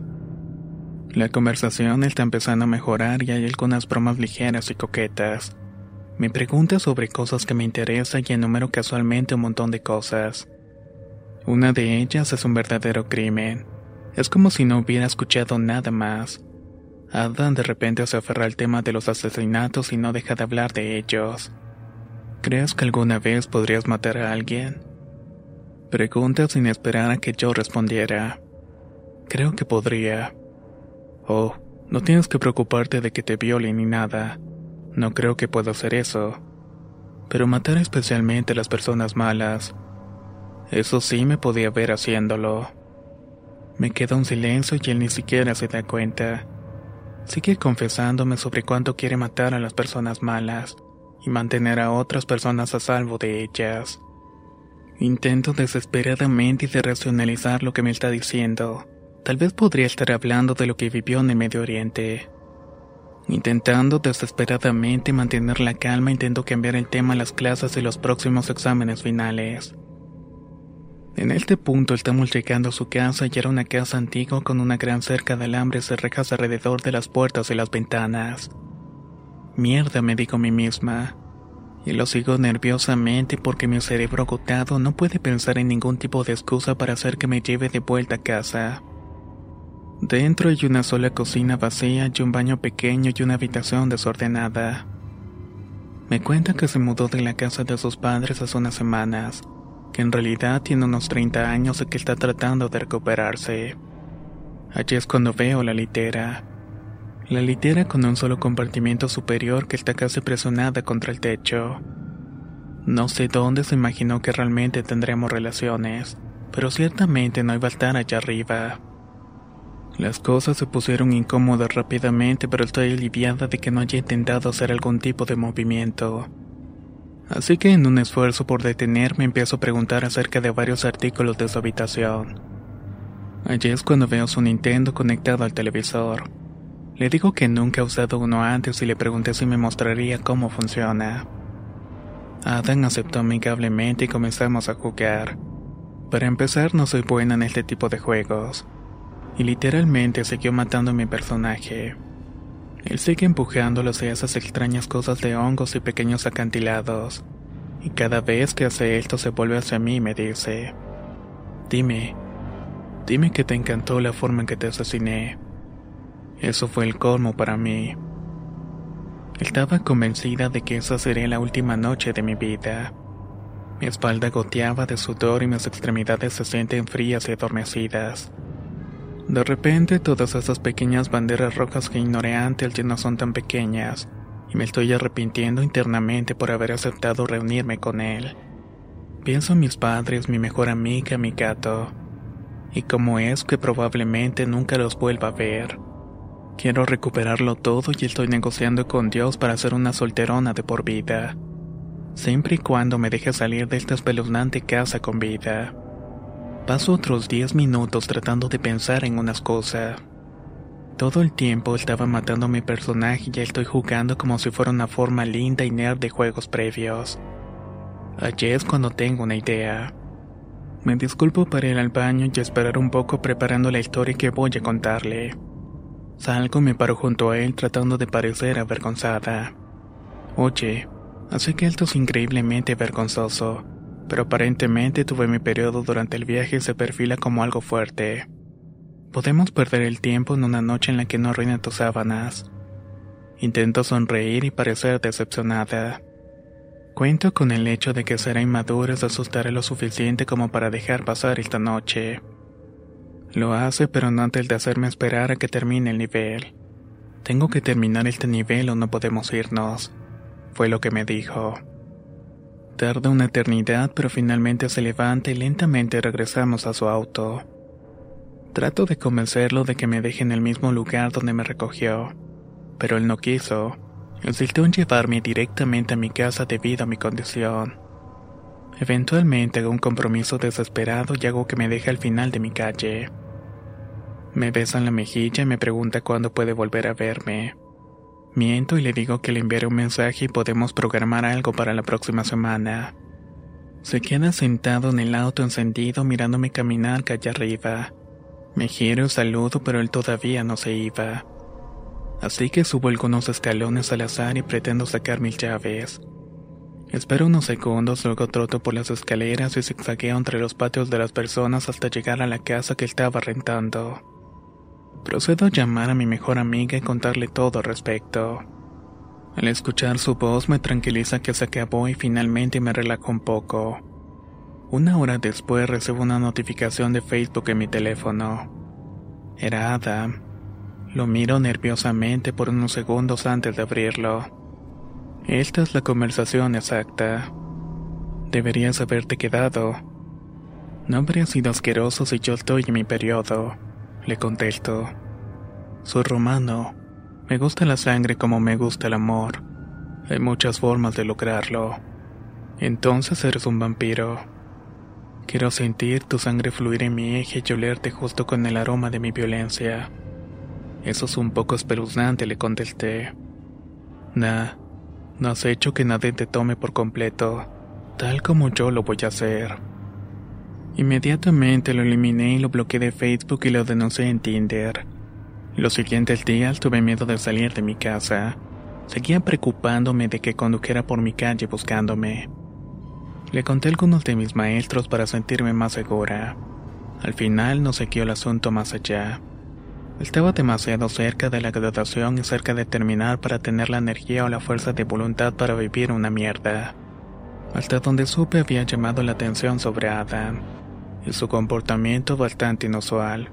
[SPEAKER 1] La conversación está empezando a mejorar y hay algunas bromas ligeras y coquetas. Me pregunta sobre cosas que me interesan y enumero casualmente un montón de cosas. Una de ellas es un verdadero crimen. Es como si no hubiera escuchado nada más. Adam de repente se aferra al tema de los asesinatos y no deja de hablar de ellos. ¿Crees que alguna vez podrías matar a alguien? Pregunta sin esperar a que yo respondiera. Creo que podría. Oh, no tienes que preocuparte de que te violen ni nada. No creo que pueda hacer eso. Pero matar especialmente a las personas malas. Eso sí me podía ver haciéndolo. Me queda un silencio y él ni siquiera se da cuenta. Sigue confesándome sobre cuánto quiere matar a las personas malas y mantener a otras personas a salvo de ellas. Intento desesperadamente de racionalizar lo que me está diciendo. Tal vez podría estar hablando de lo que vivió en el Medio Oriente. Intentando desesperadamente mantener la calma, intento cambiar el tema a las clases y los próximos exámenes finales. En este punto estamos llegando a su casa y era una casa antigua con una gran cerca de alambres y rejas alrededor de las puertas y las ventanas. Mierda, me digo a mí misma. Y lo sigo nerviosamente porque mi cerebro agotado no puede pensar en ningún tipo de excusa para hacer que me lleve de vuelta a casa. Dentro hay una sola cocina vacía y un baño pequeño y una habitación desordenada. Me cuenta que se mudó de la casa de sus padres hace unas semanas, que en realidad tiene unos 30 años y que está tratando de recuperarse. Allí es cuando veo la litera. La litera con un solo compartimiento superior que está casi presionada contra el techo. No sé dónde se imaginó que realmente tendremos relaciones, pero ciertamente no iba a estar allá arriba. Las cosas se pusieron incómodas rápidamente, pero estoy aliviada de que no haya intentado hacer algún tipo de movimiento. Así que en un esfuerzo por detenerme empiezo a preguntar acerca de varios artículos de su habitación. Allí es cuando veo su Nintendo conectado al televisor. Le digo que nunca he usado uno antes y le pregunté si me mostraría cómo funciona. Adam aceptó amigablemente y comenzamos a jugar. Para empezar, no soy buena en este tipo de juegos y literalmente siguió matando a mi personaje. Él sigue empujándolo hacia esas extrañas cosas de hongos y pequeños acantilados, y cada vez que hace esto se vuelve hacia mí y me dice, dime, dime que te encantó la forma en que te asesiné. Eso fue el colmo para mí. Estaba convencida de que esa sería la última noche de mi vida. Mi espalda goteaba de sudor y mis extremidades se sienten frías y adormecidas. De repente todas esas pequeñas banderas rojas que ignoré antes ya no son tan pequeñas, y me estoy arrepintiendo internamente por haber aceptado reunirme con él. Pienso en mis padres, mi mejor amiga, mi gato, y cómo es que probablemente nunca los vuelva a ver. Quiero recuperarlo todo y estoy negociando con Dios para ser una solterona de por vida, siempre y cuando me deje salir de esta espeluznante casa con vida. Paso otros 10 minutos tratando de pensar en unas cosas. Todo el tiempo estaba matando a mi personaje y ya estoy jugando como si fuera una forma linda y nerd de juegos previos. Allí es cuando tengo una idea. Me disculpo para ir al baño y esperar un poco preparando la historia que voy a contarle. Salgo y me paro junto a él tratando de parecer avergonzada. Oye, así que esto es increíblemente vergonzoso, pero aparentemente tuve mi periodo durante el viaje y se perfila como algo fuerte. Podemos perder el tiempo en una noche en la que no reinen tus sábanas. Intento sonreír y parecer decepcionada. Cuento con el hecho de que será inmaduro se asustaré lo suficiente como para dejar pasar esta noche. Lo hace, pero no antes de hacerme esperar a que termine el nivel. Tengo que terminar este nivel o no podemos irnos. Fue lo que me dijo. Tarda una eternidad, pero finalmente se levanta y lentamente regresamos a su auto. Trato de convencerlo de que me deje en el mismo lugar donde me recogió, pero él no quiso. Insistió en llevarme directamente a mi casa debido a mi condición. Eventualmente hago un compromiso desesperado y hago que me deje al final de mi calle. Me besa en la mejilla y me pregunta cuándo puede volver a verme. Miento y le digo que le enviaré un mensaje y podemos programar algo para la próxima semana. Se queda sentado en el auto encendido mirándome caminar calle arriba. Me giro y saludo, pero él todavía no se iba así que subo algunos escalones al azar y pretendo sacar mis llaves. Espero unos segundos, luego troto por las escaleras y zigzagueo entre los patios de las personas hasta llegar a la casa que estaba rentando. Procedo a llamar a mi mejor amiga y contarle todo al respecto. Al escuchar su voz me tranquiliza que se acabó y finalmente me relajo un poco. Una hora después recibo una notificación de Facebook en mi teléfono. Era Adam. Lo miro nerviosamente por unos segundos antes de abrirlo. Esta es la conversación exacta. Deberías haberte quedado. No habría sido asqueroso si yo estoy en mi periodo, le contesto. Soy romano. Me gusta la sangre como me gusta el amor. Hay muchas formas de lograrlo. Entonces eres un vampiro. Quiero sentir tu sangre fluir en mi eje y olerte justo con el aroma de mi violencia. Eso es un poco espeluznante, le contesté. Nah, no has hecho que nadie te tome por completo, tal como yo lo voy a hacer. Inmediatamente lo eliminé y lo bloqueé de Facebook y lo denuncié en Tinder. Los siguientes días tuve miedo de salir de mi casa. Seguía preocupándome de que condujera por mi calle buscándome. Le conté algunos de mis maestros para sentirme más segura. Al final no qué el asunto más allá. Estaba demasiado cerca de la graduación y cerca de terminar para tener la energía o la fuerza de voluntad para vivir una mierda. Hasta donde supe había llamado la atención sobre Adam, y su comportamiento bastante inusual.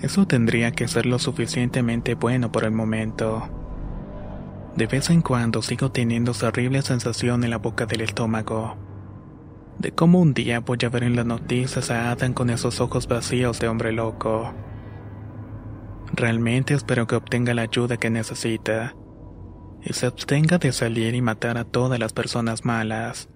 [SPEAKER 1] Eso tendría que ser lo suficientemente bueno por el momento. De vez en cuando sigo teniendo esa horrible sensación en la boca del estómago. De cómo un día voy a ver en las noticias a Adam con esos ojos vacíos de hombre loco. Realmente espero que obtenga la ayuda que necesita y se abstenga de salir y matar a todas las personas malas.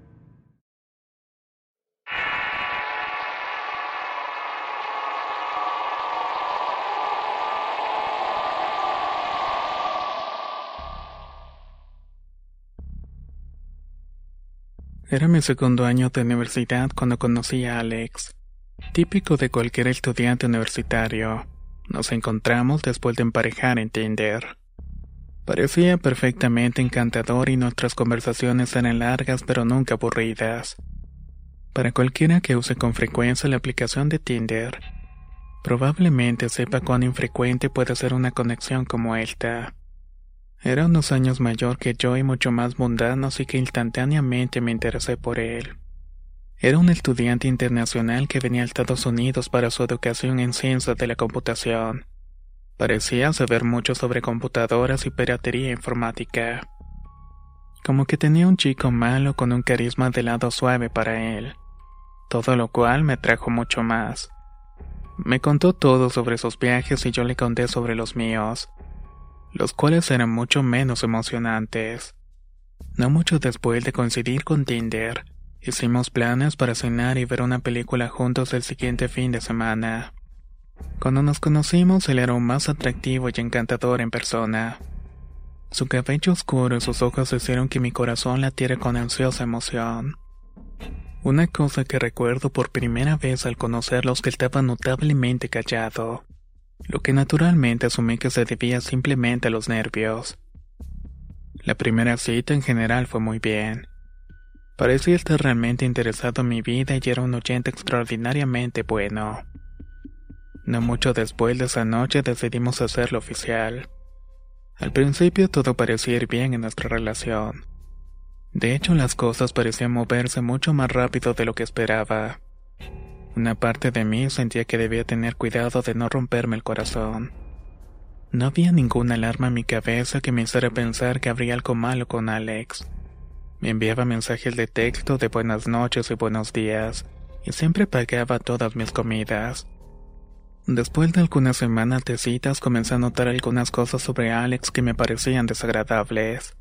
[SPEAKER 1] Era mi segundo año de universidad cuando conocí a Alex, típico de cualquier estudiante universitario. Nos encontramos después de emparejar en Tinder. Parecía perfectamente encantador y nuestras conversaciones eran largas pero nunca aburridas. Para cualquiera que use con frecuencia la aplicación de Tinder, probablemente sepa cuán infrecuente puede ser una conexión como esta. Era unos años mayor que yo y mucho más mundano, así que instantáneamente me interesé por él. Era un estudiante internacional que venía a Estados Unidos para su educación en ciencias de la computación. Parecía saber mucho sobre computadoras y piratería informática. Como que tenía un chico malo con un carisma de lado suave para él. Todo lo cual me trajo mucho más. Me contó todo sobre sus viajes y yo le conté sobre los míos, los cuales eran mucho menos emocionantes. No mucho después de coincidir con Tinder, Hicimos planes para cenar y ver una película juntos el siguiente fin de semana. Cuando nos conocimos, él era aún más atractivo y encantador en persona. Su cabello oscuro y sus ojos hicieron que mi corazón latiera con ansiosa emoción. Una cosa que recuerdo por primera vez al conocerlo es que estaba notablemente callado, lo que naturalmente asumí que se debía simplemente a los nervios. La primera cita en general fue muy bien. Parecía estar realmente interesado en mi vida y era un oyente extraordinariamente bueno. No mucho después de esa noche decidimos hacerlo oficial. Al principio todo parecía ir bien en nuestra relación. De hecho, las cosas parecían moverse mucho más rápido de lo que esperaba. Una parte de mí sentía que debía tener cuidado de no romperme el corazón. No había ninguna alarma en mi cabeza que me hiciera pensar que habría algo malo con Alex. Me enviaba mensajes de texto de buenas noches y buenos días, y siempre pagaba todas mis comidas. Después de algunas semanas de citas comencé a notar algunas cosas sobre Alex que me parecían desagradables.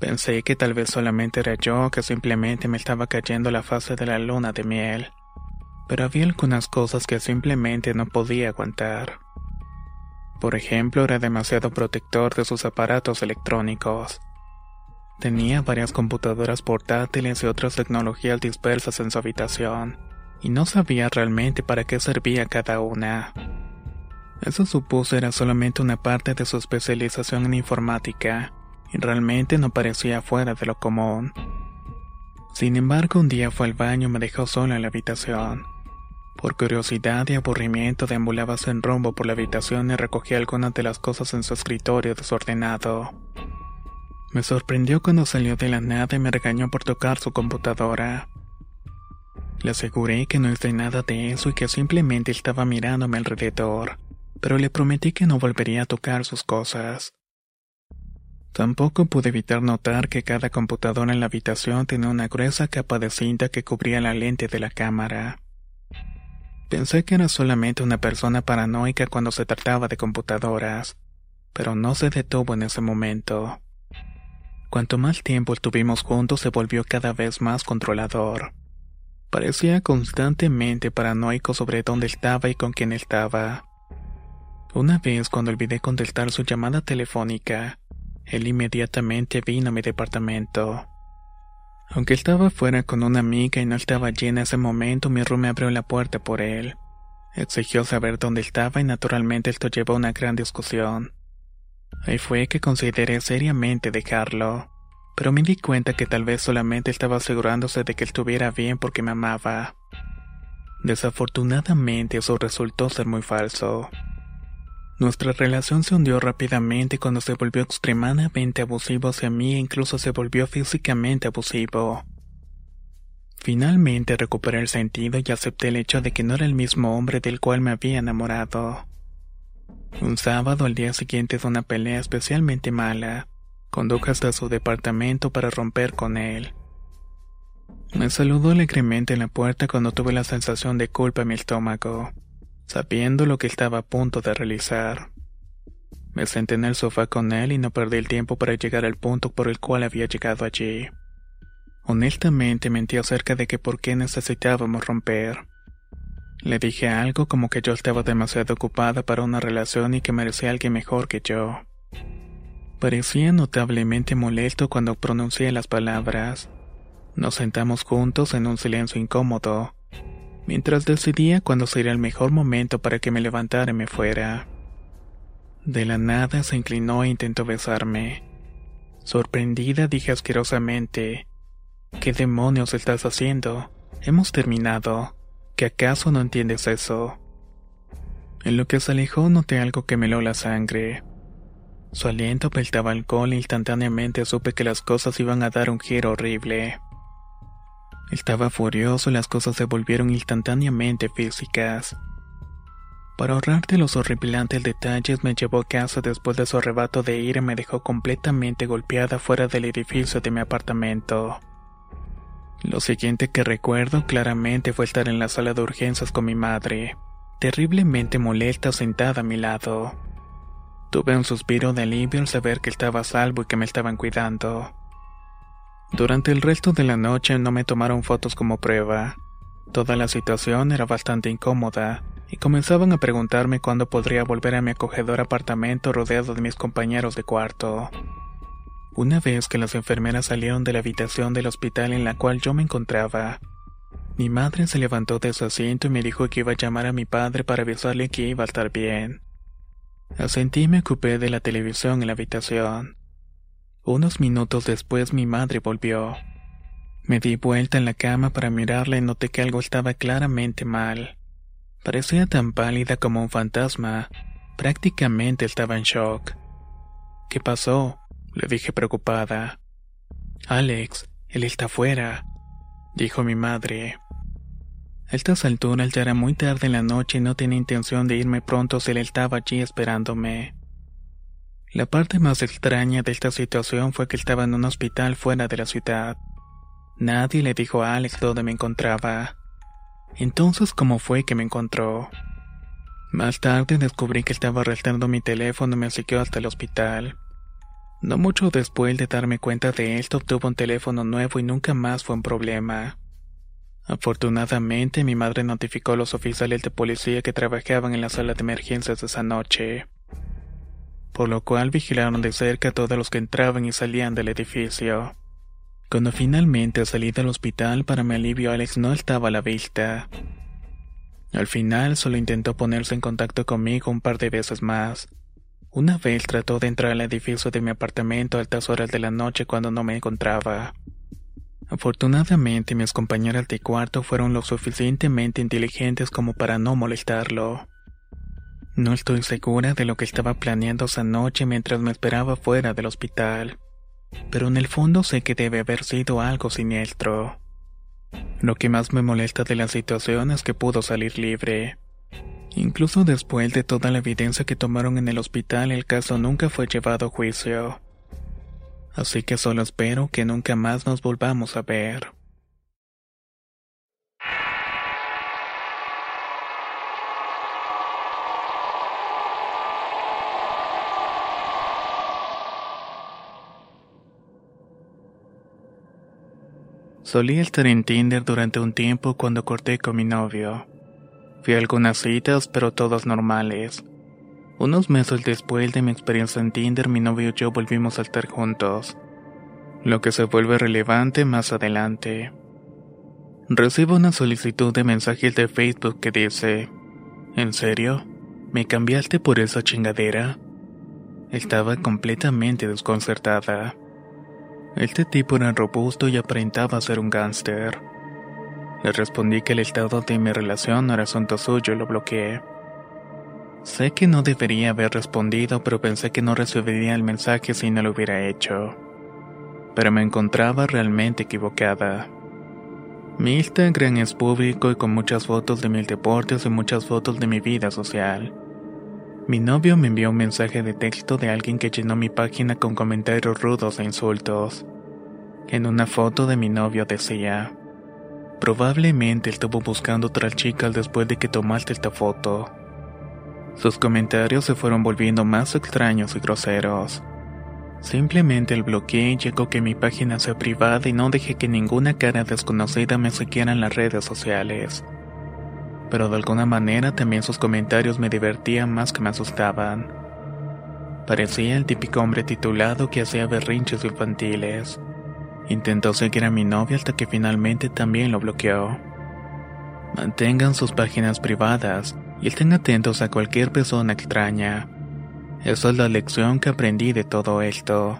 [SPEAKER 1] Pensé que tal vez solamente era yo que simplemente me estaba cayendo la fase de la luna de miel, pero había algunas cosas que simplemente no podía aguantar. Por ejemplo, era demasiado protector de sus aparatos electrónicos. Tenía varias computadoras portátiles y otras tecnologías dispersas en su habitación, y no sabía realmente para qué servía cada una. Eso supuso era solamente una parte de su especialización en informática, y realmente no parecía fuera de lo común. Sin embargo, un día fue al baño y me dejó sola en la habitación. Por curiosidad y aburrimiento deambulaba sin rumbo por la habitación y recogí algunas de las cosas en su escritorio desordenado. Me sorprendió cuando salió de la nada y me regañó por tocar su computadora. Le aseguré que no hice nada de eso y que simplemente estaba mirándome alrededor, pero le prometí que no volvería a tocar sus cosas. Tampoco pude evitar notar que cada computadora en la habitación tenía una gruesa capa de cinta que cubría la lente de la cámara. Pensé que era solamente una persona paranoica cuando se trataba de computadoras, pero no se detuvo en ese momento. Cuanto más tiempo estuvimos juntos se volvió cada vez más controlador. Parecía constantemente paranoico sobre dónde estaba y con quién estaba. Una vez cuando olvidé contestar su llamada telefónica, él inmediatamente vino a mi departamento. Aunque estaba fuera con una amiga y no estaba allí en ese momento, mi me abrió la puerta por él. Exigió saber dónde estaba y naturalmente esto llevó a una gran discusión. Ahí fue que consideré seriamente dejarlo, pero me di cuenta que tal vez solamente estaba asegurándose de que estuviera bien porque me amaba. Desafortunadamente eso resultó ser muy falso. Nuestra relación se hundió rápidamente cuando se volvió extremadamente abusivo hacia mí e incluso se volvió físicamente abusivo. Finalmente recuperé el sentido y acepté el hecho de que no era el mismo hombre del cual me había enamorado. Un sábado al día siguiente de una pelea especialmente mala, conduje hasta su departamento para romper con él. Me saludó alegremente en la puerta cuando tuve la sensación de culpa en mi estómago sabiendo lo que estaba a punto de realizar. Me senté en el sofá con él y no perdí el tiempo para llegar al punto por el cual había llegado allí. Honestamente mentí acerca de que por qué necesitábamos romper. Le dije algo como que yo estaba demasiado ocupada para una relación y que merecía alguien mejor que yo. Parecía notablemente molesto cuando pronuncié las palabras. Nos sentamos juntos en un silencio incómodo, mientras decidía cuándo sería el mejor momento para que me levantara y me fuera. De la nada se inclinó e intentó besarme. Sorprendida dije asquerosamente, ¿qué demonios estás haciendo? Hemos terminado. ¿Que acaso no entiendes eso? En lo que se alejó noté algo que me heló la sangre. Su aliento apeltaba alcohol e instantáneamente supe que las cosas iban a dar un giro horrible. Estaba furioso y las cosas se volvieron instantáneamente físicas. Para ahorrarte los horripilantes detalles me llevó a casa después de su arrebato de ira me dejó completamente golpeada fuera del edificio de mi apartamento. Lo siguiente que recuerdo claramente fue estar en la sala de urgencias con mi madre, terriblemente molesta sentada a mi lado. Tuve un suspiro de alivio al saber que estaba a salvo y que me estaban cuidando. Durante el resto de la noche no me tomaron fotos como prueba. Toda la situación era bastante incómoda, y comenzaban a preguntarme cuándo podría volver a mi acogedor apartamento rodeado de mis compañeros de cuarto. Una vez que las enfermeras salieron de la habitación del hospital en la cual yo me encontraba, mi madre se levantó de su asiento y me dijo que iba a llamar a mi padre para avisarle que iba a estar bien. Asentí y me ocupé de la televisión en la habitación. Unos minutos después mi madre volvió. Me di vuelta en la cama para mirarla y noté que algo estaba claramente mal. Parecía tan pálida como un fantasma. Prácticamente estaba en shock. ¿Qué pasó? Le dije preocupada. Alex, él está fuera, dijo mi madre. A estas alturas ya era muy tarde en la noche y no tenía intención de irme pronto si él estaba allí esperándome. La parte más extraña de esta situación fue que estaba en un hospital fuera de la ciudad. Nadie le dijo a Alex dónde me encontraba. Entonces, ¿cómo fue que me encontró? Más tarde descubrí que estaba arrastrando mi teléfono y me siguió hasta el hospital. No mucho después de darme cuenta de esto, obtuvo un teléfono nuevo y nunca más fue un problema. Afortunadamente, mi madre notificó a los oficiales de policía que trabajaban en la sala de emergencias esa noche, por lo cual vigilaron de cerca a todos los que entraban y salían del edificio. Cuando finalmente salí del hospital, para mi alivio Alex no estaba a la vista. Al final solo intentó ponerse en contacto conmigo un par de veces más. Una vez trató de entrar al edificio de mi apartamento a altas horas de la noche cuando no me encontraba. Afortunadamente mis compañeras de cuarto fueron lo suficientemente inteligentes como para no molestarlo. No estoy segura de lo que estaba planeando esa noche mientras me esperaba fuera del hospital pero en el fondo sé que debe haber sido algo siniestro. Lo que más me molesta de la situación es que pudo salir libre. Incluso después de toda la evidencia que tomaron en el hospital, el caso nunca fue llevado a juicio. Así que solo espero que nunca más nos volvamos a ver. Solía estar en Tinder durante un tiempo cuando corté con mi novio. Fui a algunas citas, pero todas normales. Unos meses después de mi experiencia en Tinder, mi novio y yo volvimos a estar juntos. Lo que se vuelve relevante más adelante. Recibo una solicitud de mensajes de Facebook que dice, ¿En serio? ¿Me cambiaste por esa chingadera? Estaba completamente desconcertada. Este tipo era robusto y aparentaba ser un gángster. Le respondí que el estado de mi relación no era asunto suyo y lo bloqueé. Sé que no debería haber respondido, pero pensé que no recibiría el mensaje si no lo hubiera hecho. Pero me encontraba realmente equivocada. Mi Instagram es público y con muchas fotos de mis deportes y muchas fotos de mi vida social. Mi novio me envió un mensaje de texto de alguien que llenó mi página con comentarios rudos e insultos. En una foto de mi novio decía, probablemente estuvo buscando otras chicas después de que tomaste esta foto. Sus comentarios se fueron volviendo más extraños y groseros. Simplemente el bloqueé y llegó que mi página sea privada y no dejé que ninguna cara desconocida me siguiera en las redes sociales pero de alguna manera también sus comentarios me divertían más que me asustaban. Parecía el típico hombre titulado que hacía berrinches infantiles. Intentó seguir a mi novia hasta que finalmente también lo bloqueó. Mantengan sus páginas privadas y estén atentos a cualquier persona extraña. Esa es la lección que aprendí de todo esto.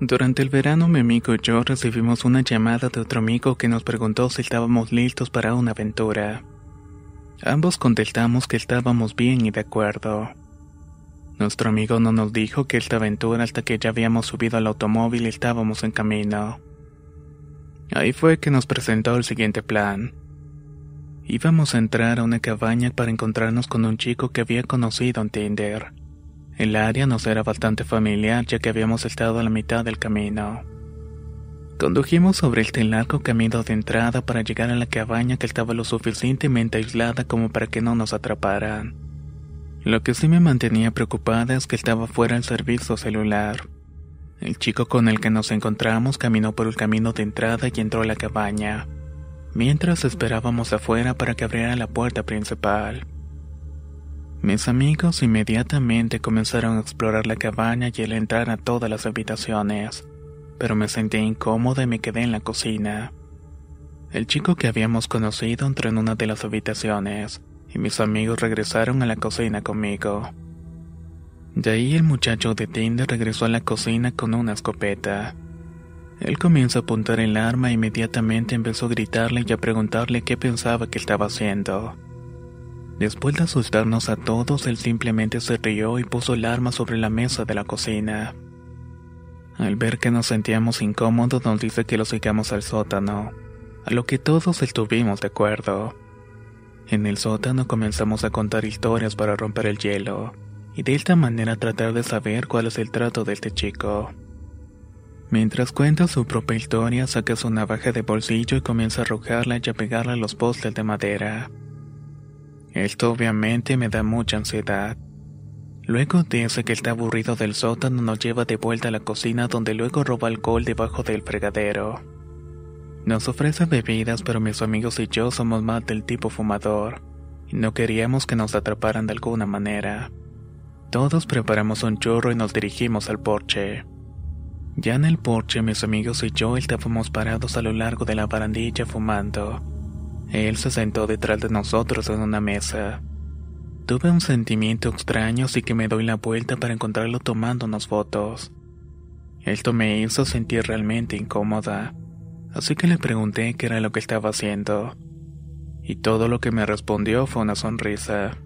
[SPEAKER 1] Durante el verano mi amigo y yo recibimos una llamada de otro amigo que nos preguntó si estábamos listos para una aventura. Ambos contestamos que estábamos bien y de acuerdo. Nuestro amigo no nos dijo que esta aventura hasta que ya habíamos subido al automóvil y estábamos en camino. Ahí fue que nos presentó el siguiente plan. Íbamos a entrar a una cabaña para encontrarnos con un chico que había conocido en Tinder. El área nos era bastante familiar ya que habíamos estado a la mitad del camino. Condujimos sobre este largo camino de entrada para llegar a la cabaña que estaba lo suficientemente aislada como para que no nos atraparan. Lo que sí me mantenía preocupada es que estaba fuera el servicio celular. El chico con el que nos encontramos caminó por el camino de entrada y entró a la cabaña, mientras esperábamos afuera para que abriera la puerta principal. Mis amigos inmediatamente comenzaron a explorar la cabaña y al entrar a todas las habitaciones, pero me sentí incómoda y me quedé en la cocina. El chico que habíamos conocido entró en una de las habitaciones y mis amigos regresaron a la cocina conmigo. De ahí el muchacho de Tinder regresó a la cocina con una escopeta. Él comienza a apuntar el arma e inmediatamente empezó a gritarle y a preguntarle qué pensaba que estaba haciendo. Después de asustarnos a todos, él simplemente se rió y puso el arma sobre la mesa de la cocina. Al ver que nos sentíamos incómodos, nos dice que lo sigamos al sótano, a lo que todos estuvimos de acuerdo. En el sótano comenzamos a contar historias para romper el hielo, y de esta manera tratar de saber cuál es el trato de este chico. Mientras cuenta su propia historia, saca su navaja de bolsillo y comienza a arrojarla y a pegarla a los postes de madera. Esto obviamente me da mucha ansiedad. Luego dice que está aburrido del sótano nos lleva de vuelta a la cocina donde luego roba alcohol debajo del fregadero. Nos ofrece bebidas pero mis amigos y yo somos más del tipo fumador y no queríamos que nos atraparan de alguna manera. Todos preparamos un churro y nos dirigimos al porche. Ya en el porche mis amigos y yo estábamos parados a lo largo de la barandilla fumando. Él se sentó detrás de nosotros en una mesa. Tuve un sentimiento extraño así que me doy la vuelta para encontrarlo tomándonos fotos. Esto me hizo sentir realmente incómoda, así que le pregunté qué era lo que estaba haciendo. Y todo lo que me respondió fue una sonrisa.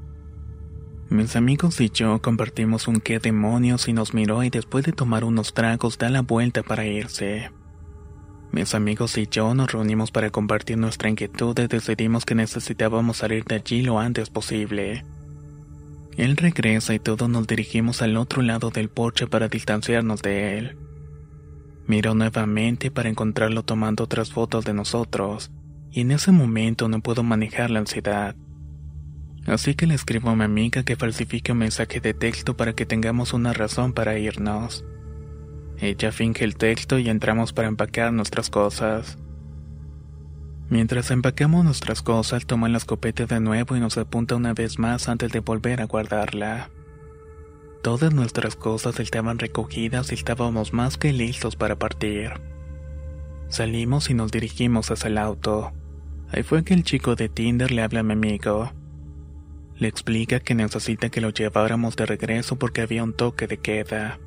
[SPEAKER 1] Mis amigos y yo compartimos un qué demonios y nos miró y después de tomar unos tragos da la vuelta para irse. Mis amigos y yo nos reunimos para compartir nuestra inquietud y decidimos que necesitábamos salir de allí lo antes posible. Él regresa y todos nos dirigimos al otro lado del porche para distanciarnos de él. Miro nuevamente para encontrarlo tomando otras fotos de nosotros, y en ese momento no puedo manejar la ansiedad. Así que le escribo a mi amiga que falsifique un mensaje de texto para que tengamos una razón para irnos. Ella finge el texto y entramos para empacar nuestras cosas. Mientras empacamos nuestras cosas, toma la escopeta de nuevo y nos apunta una vez más antes de volver a guardarla. Todas nuestras cosas estaban recogidas y estábamos más que listos para partir. Salimos y nos dirigimos hacia el auto. Ahí fue que el chico de Tinder le habla a mi amigo. Le explica que necesita que lo lleváramos de regreso porque había un toque de queda.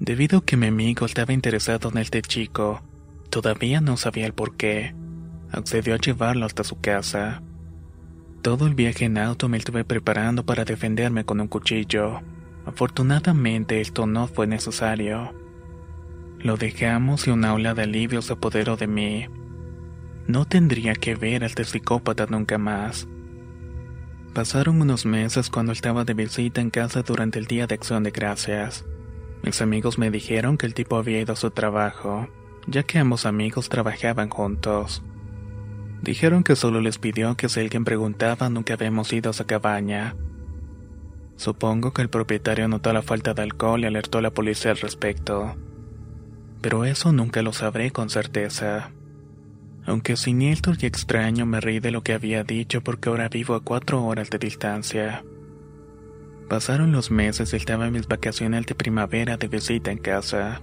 [SPEAKER 1] Debido a que mi amigo estaba interesado en este chico, todavía no sabía el por qué. Accedió a llevarlo hasta su casa. Todo el viaje en auto me estuve preparando para defenderme con un cuchillo. Afortunadamente esto no fue necesario. Lo dejamos y una ola de alivio se apoderó de mí. No tendría que ver a este psicópata nunca más. Pasaron unos meses cuando estaba de visita en casa durante el Día de Acción de Gracias. Mis amigos me dijeron que el tipo había ido a su trabajo, ya que ambos amigos trabajaban juntos. Dijeron que solo les pidió que si alguien preguntaba nunca habíamos ido a su cabaña. Supongo que el propietario notó la falta de alcohol y alertó a la policía al respecto. Pero eso nunca lo sabré con certeza. Aunque siniestro y extraño me reí de lo que había dicho porque ahora vivo a cuatro horas de distancia. Pasaron los meses y estaba en mis vacaciones de primavera de visita en casa.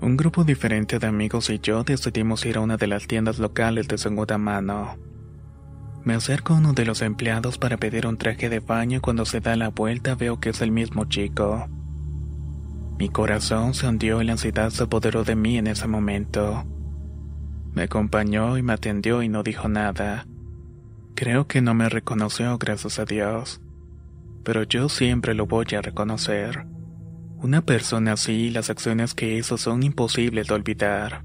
[SPEAKER 1] Un grupo diferente de amigos y yo decidimos ir a una de las tiendas locales de segunda mano. Me acerco a uno de los empleados para pedir un traje de baño y cuando se da la vuelta veo que es el mismo chico. Mi corazón se hundió y la ansiedad se apoderó de mí en ese momento. Me acompañó y me atendió y no dijo nada. Creo que no me reconoció, gracias a Dios pero yo siempre lo voy a reconocer. Una persona así, las acciones que hizo son imposibles de olvidar.